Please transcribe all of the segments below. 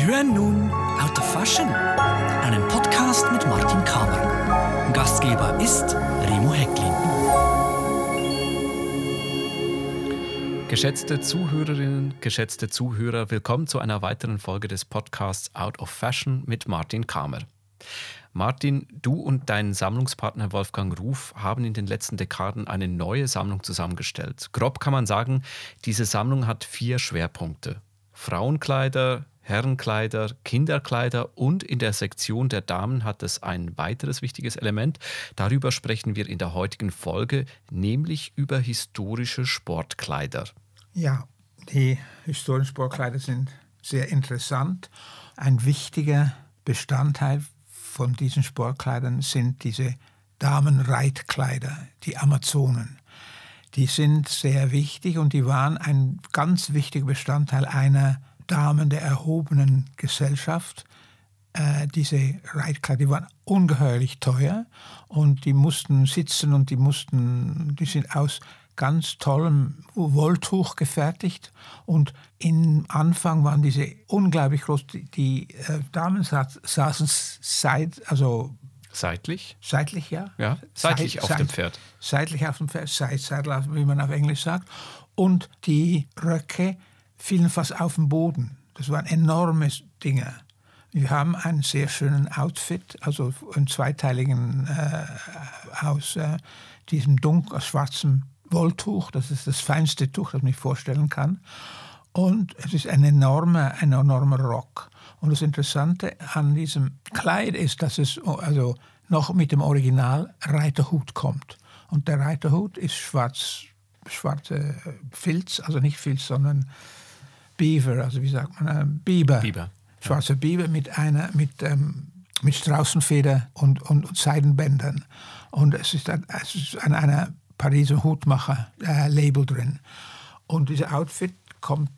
Sie hören nun Out of Fashion, einen Podcast mit Martin Kamer. Gastgeber ist Remo Hecklin. Geschätzte Zuhörerinnen, geschätzte Zuhörer, willkommen zu einer weiteren Folge des Podcasts Out of Fashion mit Martin Kamer. Martin, du und dein Sammlungspartner Wolfgang Ruf haben in den letzten Dekaden eine neue Sammlung zusammengestellt. Grob kann man sagen, diese Sammlung hat vier Schwerpunkte. Frauenkleider, Herrenkleider, Kinderkleider und in der Sektion der Damen hat es ein weiteres wichtiges Element. Darüber sprechen wir in der heutigen Folge, nämlich über historische Sportkleider. Ja, die historischen Sportkleider sind sehr interessant. Ein wichtiger Bestandteil von diesen Sportkleidern sind diese Damenreitkleider, die Amazonen. Die sind sehr wichtig und die waren ein ganz wichtiger Bestandteil einer Damen der erhobenen Gesellschaft. Äh, diese Reitkleider, die waren ungeheuerlich teuer und die mussten sitzen und die mussten, die sind aus ganz tollem Wolltuch gefertigt und im Anfang waren diese unglaublich groß. Die, die äh, Damen saßen seit, also Seitlich? Seitlich, ja. Ja, seitlich Seit, auf seit, dem Pferd. Seitlich auf dem Pferd, Side wie man auf Englisch sagt. Und die Röcke fielen fast auf den Boden. Das waren enorme Dinge. Wir haben einen sehr schönen Outfit, also einen zweiteiligen äh, aus äh, diesem dunkel schwarzen Wolltuch. Das ist das feinste Tuch, das man sich vorstellen kann. Und es ist ein enormer, ein enormer Rock. Und das Interessante an diesem Kleid ist, dass es also noch mit dem Original Reiterhut kommt. Und der Reiterhut ist schwarz, schwarze Filz, also nicht Filz, sondern Beaver, also wie sagt man, äh, Biber. Biber. Schwarzer Biber mit einer, mit, ähm, mit Straußenfeder und, und, und Seidenbändern. Und es ist, ein, es ist an einer Pariser Hutmacher-Label äh, drin. Und dieser Outfit kommt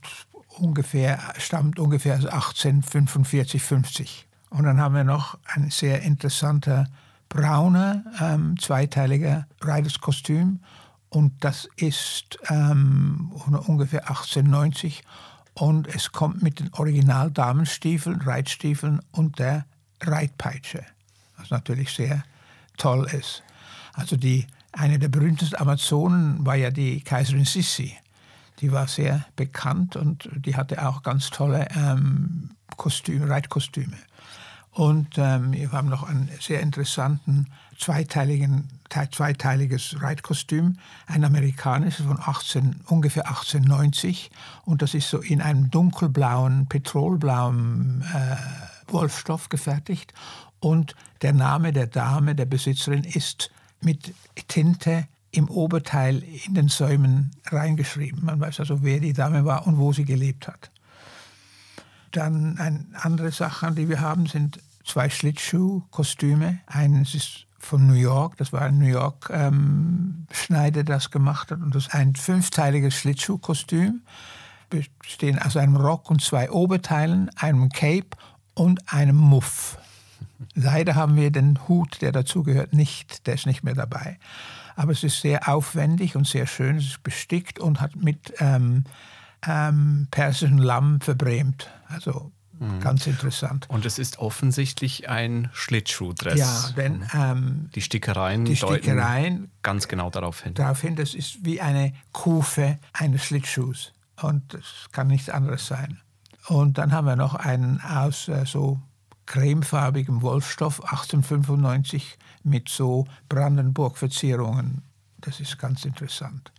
ungefähr, stammt ungefähr aus 1845, 50. Und dann haben wir noch ein sehr interessanter brauner, ähm, zweiteiliger Reiderskostüm. Und das ist ähm, ungefähr 1890 und es kommt mit den Original-Damenstiefeln, Reitstiefeln und der Reitpeitsche, was natürlich sehr toll ist. Also die, eine der berühmtesten Amazonen war ja die Kaiserin Sissi. Die war sehr bekannt und die hatte auch ganz tolle ähm, Kostüme, Reitkostüme. Und ähm, wir haben noch einen sehr interessanten zweiteiligen, zweiteiliges Reitkostüm, ein amerikanisches von 18, ungefähr 1890. Und das ist so in einem dunkelblauen, petrolblauen äh, Wolfstoff gefertigt. Und der Name der Dame, der Besitzerin, ist mit Tinte im Oberteil in den Säumen reingeschrieben. Man weiß also, wer die Dame war und wo sie gelebt hat. Dann eine andere Sache, die wir haben, sind zwei Schlittschuhkostüme. Eines ist von New York, das war ein New York ähm, das gemacht hat. Und das ist ein fünfteiliges Schlittschuhkostüm, bestehen aus einem Rock und zwei Oberteilen, einem Cape und einem Muff. Leider haben wir den Hut, der dazugehört, nicht. Der ist nicht mehr dabei. Aber es ist sehr aufwendig und sehr schön. Es ist bestickt und hat mit ähm, ähm, persischen Lamm verbrämt. Also mhm. ganz interessant. Und es ist offensichtlich ein Schlittschuhdress. Ja, denn ähm, die Stickereien, die Stickereien ganz genau darauf hin. Darauf hin, das ist wie eine Kufe eines Schlittschuhs. Und das kann nichts anderes sein. Und dann haben wir noch einen aus äh, so cremefarbigem Wolfstoff 1895 mit so Brandenburg-Verzierungen. Das ist ganz interessant.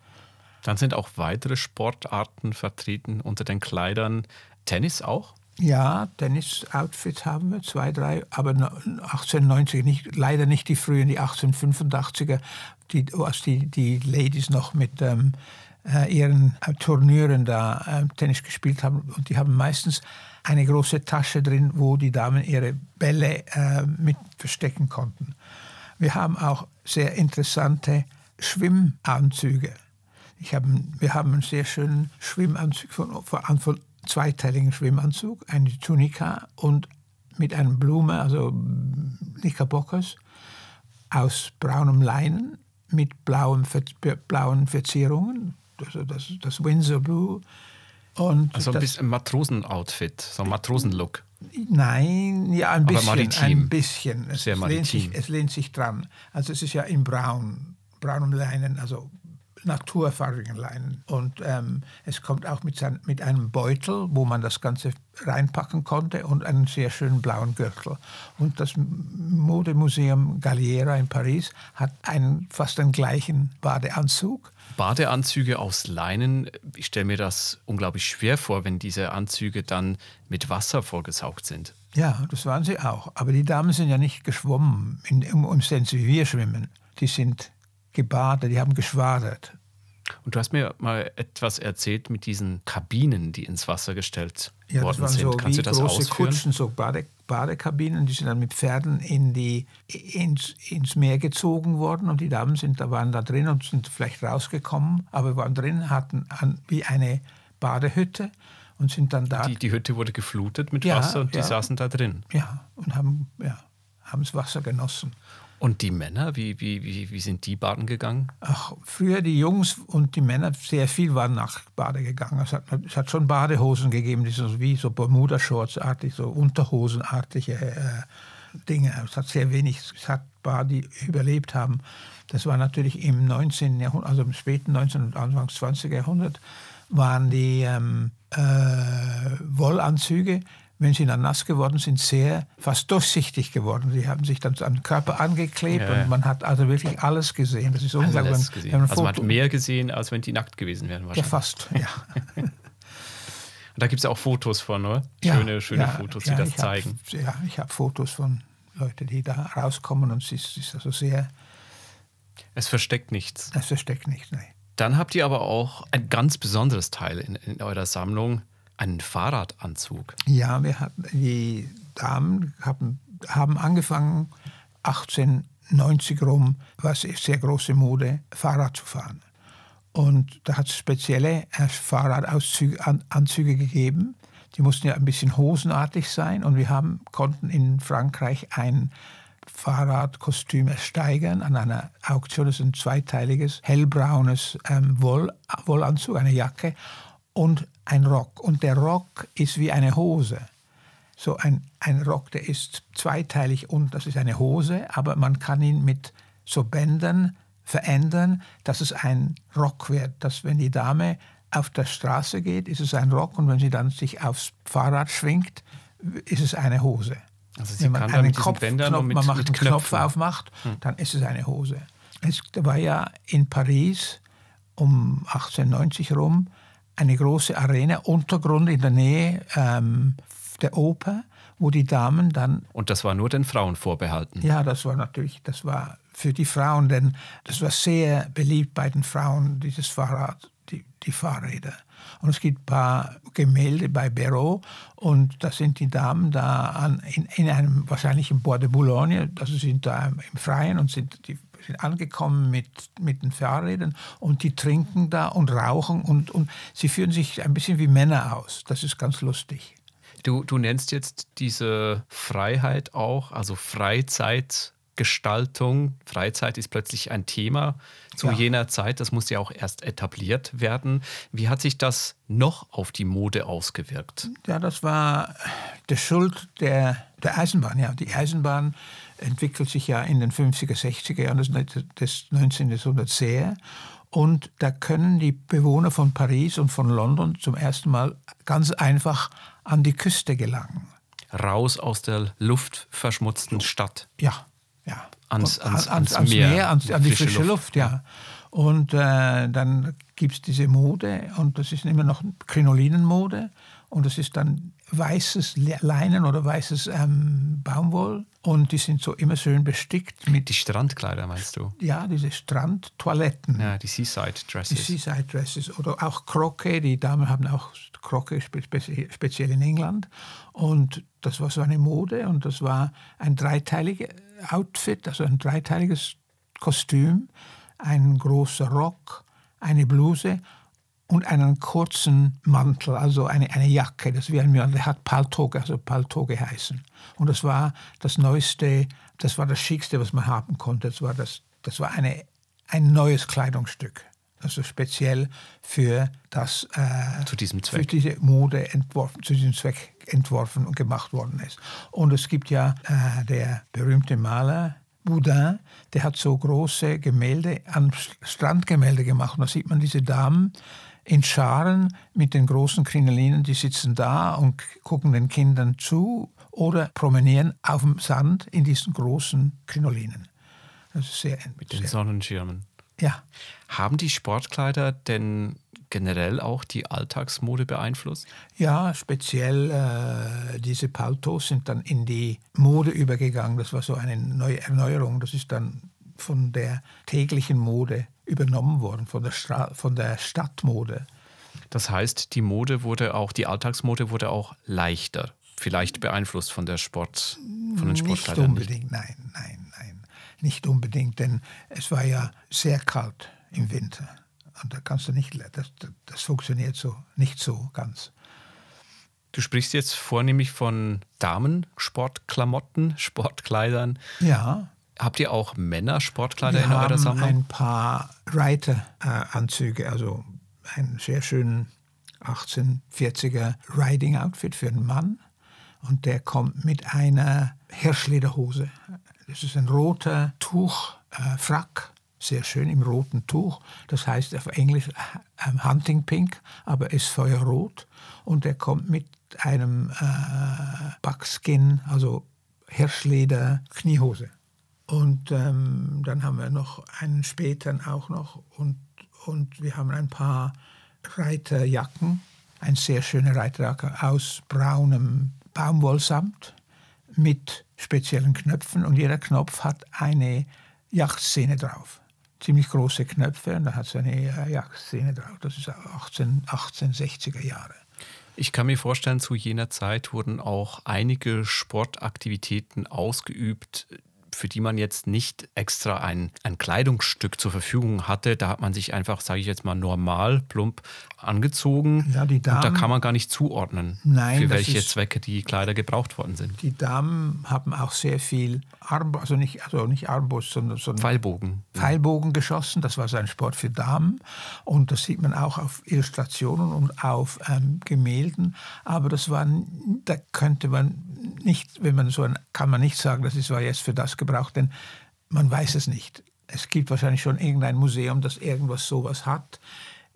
Dann sind auch weitere Sportarten vertreten unter den Kleidern. Tennis auch? Ja, Tennis-Outfits haben wir, zwei, drei, aber 1890 nicht, leider nicht die frühen, die 1885er, die, als die, die Ladies noch mit ähm, äh, ihren äh, Turnieren da äh, Tennis gespielt haben. Und die haben meistens eine große Tasche drin, wo die Damen ihre Bälle äh, mit verstecken konnten. Wir haben auch sehr interessante Schwimmanzüge. Ich hab, wir haben einen sehr schönen Schwimmanzug von, von, von zweiteiligen Schwimmanzug, eine Tunika und mit einem Blume, also Knickerbockers, aus braunem Leinen mit blauen, blauen Verzierungen, also das, das Windsor Blue, Und Also ein bisschen Matrosen-Outfit, so ein Matrosen-Look. Nein, ja, ein Aber bisschen. maritim. Ein bisschen. Es, Sehr es, lehnt sich, maritim. es lehnt sich dran. Also es ist ja in braun, braunem Leinen, also naturfarbigen Leinen. Und ähm, es kommt auch mit, sein, mit einem Beutel, wo man das Ganze reinpacken konnte und einen sehr schönen blauen Gürtel. Und das Modemuseum Galliera in Paris hat einen fast den gleichen Badeanzug. Badeanzüge aus Leinen, ich stelle mir das unglaublich schwer vor, wenn diese Anzüge dann mit Wasser vollgesaugt sind. Ja, das waren sie auch. Aber die Damen sind ja nicht geschwommen, in, im, Sense wie wir schwimmen. Die sind gebadet, die haben geschwadert. Und du hast mir mal etwas erzählt mit diesen Kabinen, die ins Wasser gestellt Ja, das worden waren sind. so Kannst du das große ausführen? Kutschen, so Bade, Badekabinen, die sind dann mit Pferden in die, ins, ins Meer gezogen worden und die Damen sind, da waren da drin und sind vielleicht rausgekommen, aber waren drin, hatten an, wie eine Badehütte und sind dann da Die, die Hütte wurde geflutet mit Ja, Wasser und die ja. saßen da drin. ja, und haben, ja, haben das Wasser genossen. Und die Männer, wie, wie, wie, wie sind die baden gegangen? Ach, früher die Jungs und die Männer, sehr viel waren nach Bade gegangen. Es hat, es hat schon Badehosen gegeben, die so wie so Bermuda-Shorts-artig, so Unterhosenartige äh, Dinge. Es hat sehr wenig, es hat Bar, die überlebt haben. Das war natürlich im 19. Jahrhundert, also im späten 19. und Anfang des 20. Jahrhundert, waren die ähm, äh, Wollanzüge, wenn sie dann nass geworden sind, sehr fast durchsichtig geworden. Sie haben sich dann an den Körper angeklebt Ja, ja. und man hat also wirklich alles gesehen. Das ist unglaublich. Wenn- gesehen. Also man hat mehr gesehen, als wenn die nackt gewesen wären ja, wahrscheinlich. fast, ja. Und da gibt es auch Fotos von, oder? Ja, Schöne, schöne ja, Fotos, die ja, das zeigen. Hab, ja, ich habe Fotos von Leuten, die da rauskommen und es ist, ist also sehr, Es versteckt nichts. das versteckt nicht. Nee. Dann habt ihr aber auch ein ganz besonderes Teil in, in eurer Sammlung, einen Fahrradanzug. Ja, wir hatten, die Damen haben, haben angefangen, 1890 rum, war es sehr große Mode, Fahrrad zu fahren. Und da hat es spezielle Fahrradanzüge an, Anzüge gegeben. Die mussten ja ein bisschen hosenartig sein. Und wir haben, konnten in Frankreich ein Fahrradkostüm ersteigern an einer Auktion. Das ist ein zweiteiliges, hellbraunes ähm, Woll, Wollanzug, eine Jacke und ein Rock. Und der Rock ist wie eine Hose. So ein, ein Rock, der ist zweiteilig und das ist eine Hose, aber man kann ihn mit so Bändern verändern, dass es ein Rock wird. Dass wenn die Dame auf der Straße geht, ist es ein Rock und wenn sie dann sich aufs Fahrrad schwingt, ist es eine Hose. Also sie wenn man einen mit diesen Kopf, Bändern Knopf, und mit- man macht einen Knopf Knöpfen. Hm. aufmacht, dann ist es eine Hose. Es war ja in Paris um 1890 rum eine große Arena, Untergrund in der Nähe ähm, der Oper, wo die Damen dann Und das war nur den Frauen vorbehalten. ja, das war natürlich, das war für die Frauen, denn das war sehr beliebt bei den Frauen, dieses Fahrrad, die, die Fahrräder. Und es gibt ein paar Gemälde bei Béraud und da sind die Damen da an, in, in einem, wahrscheinlich im Bois de Boulogne, also sind da im Freien und sind, die sind angekommen mit, mit den Fahrrädern und die trinken da und rauchen und, und sie führen sich ein bisschen wie Männer aus. Das ist ganz lustig. Du, du nennst jetzt diese Freiheit auch, also Freizeitgestaltung. Freizeit ist plötzlich ein Thema zu Ja. jener Zeit. Das muss ja auch erst etabliert werden. Wie hat sich das noch auf die Mode ausgewirkt? Ja, das war der Schuld der, der Eisenbahn. Ja, die Eisenbahn entwickelt sich ja in den 50er, 60er Jahren des, des 19. Jahrhunderts sehr. Und da können die Bewohner von Paris und von London zum ersten Mal ganz einfach an die Küste gelangen. Raus aus der luftverschmutzten Stadt. Ja, ja. Ans- ans- an- ans ans Meer, Meer, an die frische frische Luft, Luft, ja. Und äh, dann gibt es diese Mode und das ist immer noch Krinolinenmode und das ist dann weißes Le- Leinen oder weißes ähm, Baumwoll und die sind so immer schön bestickt mit, Die Strandkleider meinst du? ja, diese Strandtoiletten. Ja, die Seaside Die Dresses. Seaside Dresses oder auch Croquet. Die Damen haben auch Croquet spe spezi- speziell in England. Und das war so eine Mode und das war ein dreiteiliges Outfit, also ein dreiteiliges Kostüm, ein großer Rock, eine Bluse und einen kurzen Mantel, also eine, eine Jacke. Das wie ein, der hat Paltoge, also Palto geheißen. Und das war das Neueste, das war das Schickste, was man haben konnte. Das war, das, das war eine, ein neues Kleidungsstück. also speziell für das äh, zu diesem Zweck. für diese Mode entworfen, zu diesem Zweck entworfen und gemacht worden ist. Und es gibt ja äh, der berühmte Maler Boudin, der hat so große Gemälde, an Strandgemälde gemacht. Und da sieht man diese Damen in Scharen mit den großen Krinolinen, die sitzen da und gucken den Kindern zu oder promenieren auf dem Sand in diesen großen Krinolinen. Das ist sehr, mit den sehr, Sonnenschirmen. Ja. Haben die Sportkleider denn generell auch die Alltagsmode beeinflusst? Ja, speziell äh, diese Paltos sind dann in die Mode übergegangen. Das war so eine neue Erneuerung. Das ist dann von der täglichen Mode übernommen worden, von der, Stra von der Stadtmode. Das heißt, die Mode wurde auch, die Alltagsmode wurde auch leichter, vielleicht beeinflusst von der Sport, von den Sportkleidern. Nicht unbedingt, nein, nein, nein, nicht unbedingt, denn es war ja sehr kalt im Winter. Und da kannst du nicht, das, das funktioniert so nicht so ganz. Du sprichst jetzt vornehmlich von Damen-Sportklamotten, Sportkleidern. Ja. Habt ihr auch Männer-Sportkleider in eurer Sammlung? Ein paar Reiteranzüge, also einen sehr schönen 1840er Riding-Outfit für einen Mann. Und der kommt mit einer Hirschlederhose. Das ist ein roter Tuchfrack äh, sehr schön im roten Tuch. Das heißt auf Englisch äh, Hunting Pink, aber ist feuerrot. Und er kommt mit einem äh, Buckskin, also Hirschleder, Kniehose. Und ähm, dann haben wir noch einen späteren auch noch. Und, und wir haben ein paar Reiterjacken, ein sehr schöner Reiterjacke aus braunem Baumwollsamt mit speziellen Knöpfen. Und jeder Knopf hat eine Yachtszene drauf ziemlich große Knöpfe und da hat es eine äh, Jagdszene drauf. Das ist 18, 1860er Jahre. Ich kann mir vorstellen, zu jener Zeit wurden auch einige Sportaktivitäten ausgeübt, für die man jetzt nicht extra ein, ein Kleidungsstück zur Verfügung hatte. Da hat man sich einfach, sage ich jetzt mal, normal, plump angezogen. Ja, die Damen, und da kann man gar nicht zuordnen, nein, für welche ist, Zwecke die Kleider gebraucht worden sind. Die Damen haben auch sehr viel Arm, also nicht, also nicht Armbrust, sondern, sondern Pfeilbogen. Pfeilbogen geschossen. Das war so ein Sport für Damen. Und das sieht man auch auf Illustrationen und auf ähm, Gemälden. Aber das war, da könnte man nicht, wenn man so ein, kann man nicht sagen, das ist, war jetzt für das gebraucht, denn man weiß es nicht. Es gibt wahrscheinlich schon irgendein Museum, das irgendwas sowas hat.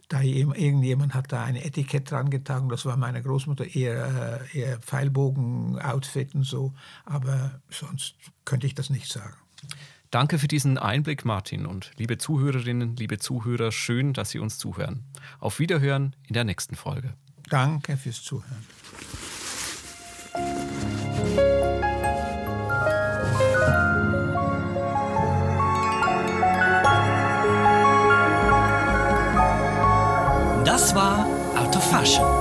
Da irgendjemand hat da ein Etikett dran getragen, das war meine Großmutter, eher, äh, eher Pfeilbogen-Outfit und so, aber sonst könnte ich das nicht sagen. Danke für diesen Einblick, Martin. Und liebe Zuhörerinnen, liebe Zuhörer, schön, dass Sie uns zuhören. Auf Wiederhören in der nächsten Folge. Danke fürs Zuhören. War Out of Fashion